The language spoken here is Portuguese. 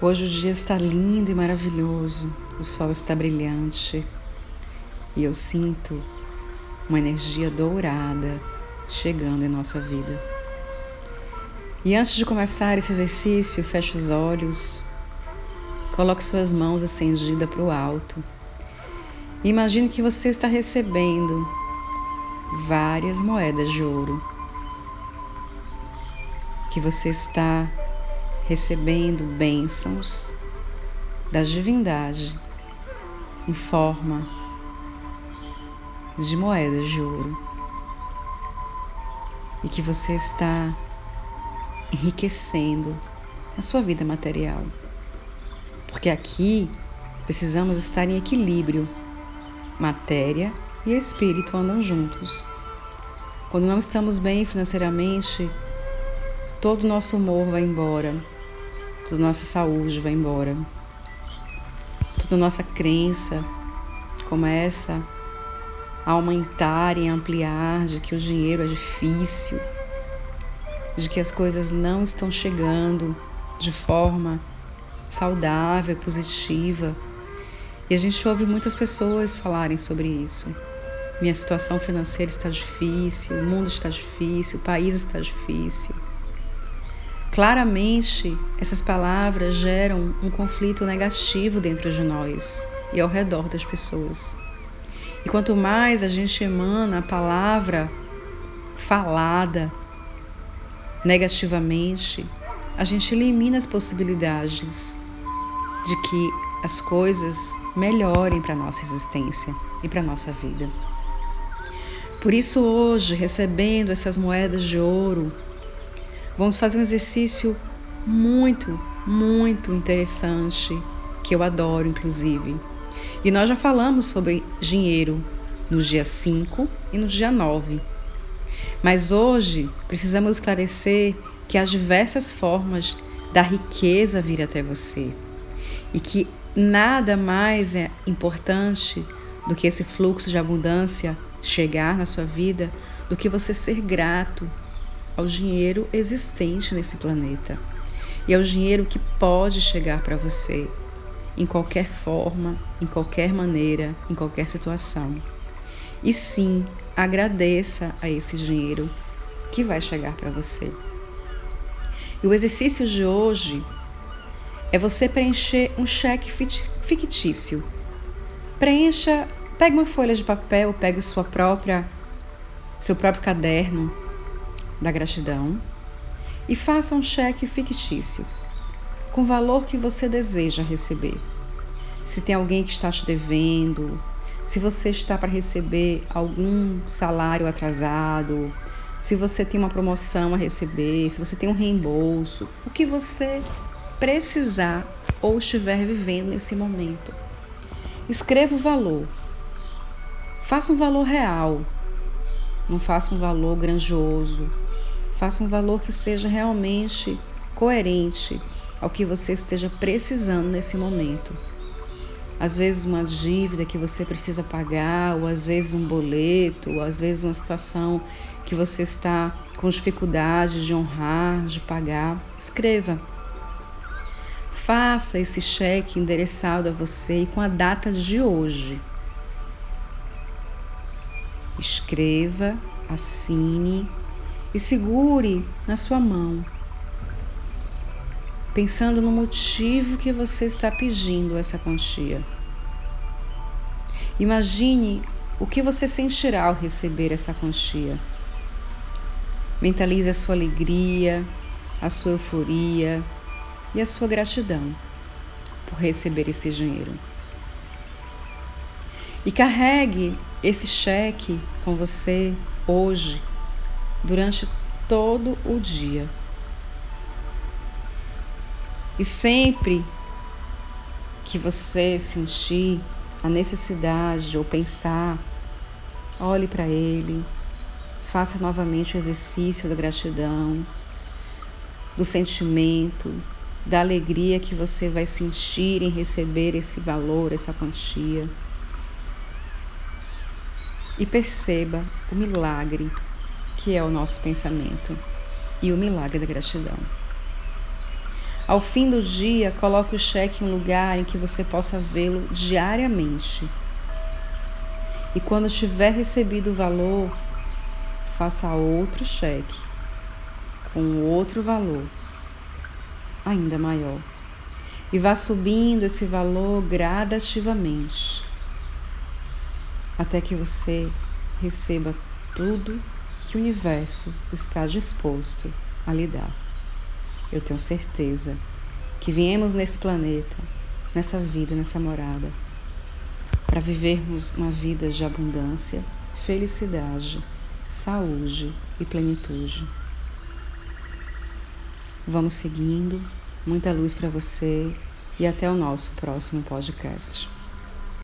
Hoje o dia está lindo e maravilhoso, o sol está brilhante e eu sinto uma energia dourada chegando em nossa vida. E antes de começar esse exercício, feche os olhos, coloque suas mãos estendidas para o alto. E imagine que você está recebendo várias moedas de ouro. Que você está recebendo bênçãos da divindade em forma de moedas de ouro e que você está enriquecendo a sua vida material. Porque aqui precisamos estar em equilíbrio. Matéria e espírito andam juntos. Quando não estamos bem financeiramente, todo o nosso humor vai embora, toda nossa saúde vai embora. Toda nossa crença começa a aumentar e ampliar de que o dinheiro é difícil, de que as coisas não estão chegando de forma saudável, positiva. E a gente ouve muitas pessoas falarem sobre isso. Minha situação financeira está difícil, o mundo está difícil, o país está difícil. Claramente, essas palavras geram um conflito negativo dentro de nós e ao redor das pessoas. E quanto mais a gente emana a palavra falada negativamente, a gente elimina as possibilidades de que as coisas melhorem para a nossa existência e para a nossa vida. Por isso, hoje, recebendo essas moedas de ouro, Vamos fazer um exercício muito, muito interessante, que eu adoro, inclusive. E nós já falamos sobre dinheiro no dia 5 e no dia 9. Mas hoje precisamos esclarecer que há diversas formas da riqueza vir até você e que nada mais é importante do que esse fluxo de abundância chegar na sua vida do que você ser grato ao dinheiro existente nesse planeta e ao dinheiro que pode chegar para você em qualquer forma, em qualquer maneira, em qualquer situação. E sim, agradeça a esse dinheiro que vai chegar para você. E o exercício de hoje é você preencher um cheque fictício. Preencha, pegue uma folha de papel, pegue sua própria seu próprio caderno da gratidão e faça um cheque fictício com o valor que você deseja receber. Se tem alguém que está te devendo, se você está para receber algum salário atrasado, se você tem uma promoção a receber, se você tem um reembolso, o que você precisar ou estiver vivendo nesse momento. Escreva o valor. Faça um valor real. Não faça um valor grandioso, Faça um valor que seja realmente coerente ao que você esteja precisando nesse momento. Às vezes uma dívida que você precisa pagar, ou às vezes um boleto, ou às vezes uma situação que você está com dificuldade de honrar, de pagar. Escreva. Faça esse cheque endereçado a você e com a data de hoje. Escreva, assine e segure na sua mão, pensando no motivo que você está pedindo essa quantia. Imagine o que você sentirá ao receber essa quantia. Mentalize a sua alegria, a sua euforia e a sua gratidão por receber esse dinheiro. E carregue esse cheque com você hoje durante todo o dia. E sempre que você sentir a necessidade ou pensar, olhe para ele, faça novamente o exercício da gratidão, do sentimento, da alegria que você vai sentir em receber esse valor, essa quantia. E perceba o milagre que é o nosso pensamento e o milagre da gratidão. Ao fim do dia, coloque o cheque em um lugar em que você possa vê-lo diariamente. E quando tiver recebido o valor, faça outro cheque com outro valor ainda maior. E vá subindo esse valor gradativamente até que você receba tudo que o universo está disposto a lhe dar. Eu tenho certeza que viemos nesse planeta, nessa vida, nessa morada, para vivermos uma vida de abundância, felicidade, saúde e plenitude. Vamos seguindo, muita luz para você e até o nosso próximo podcast.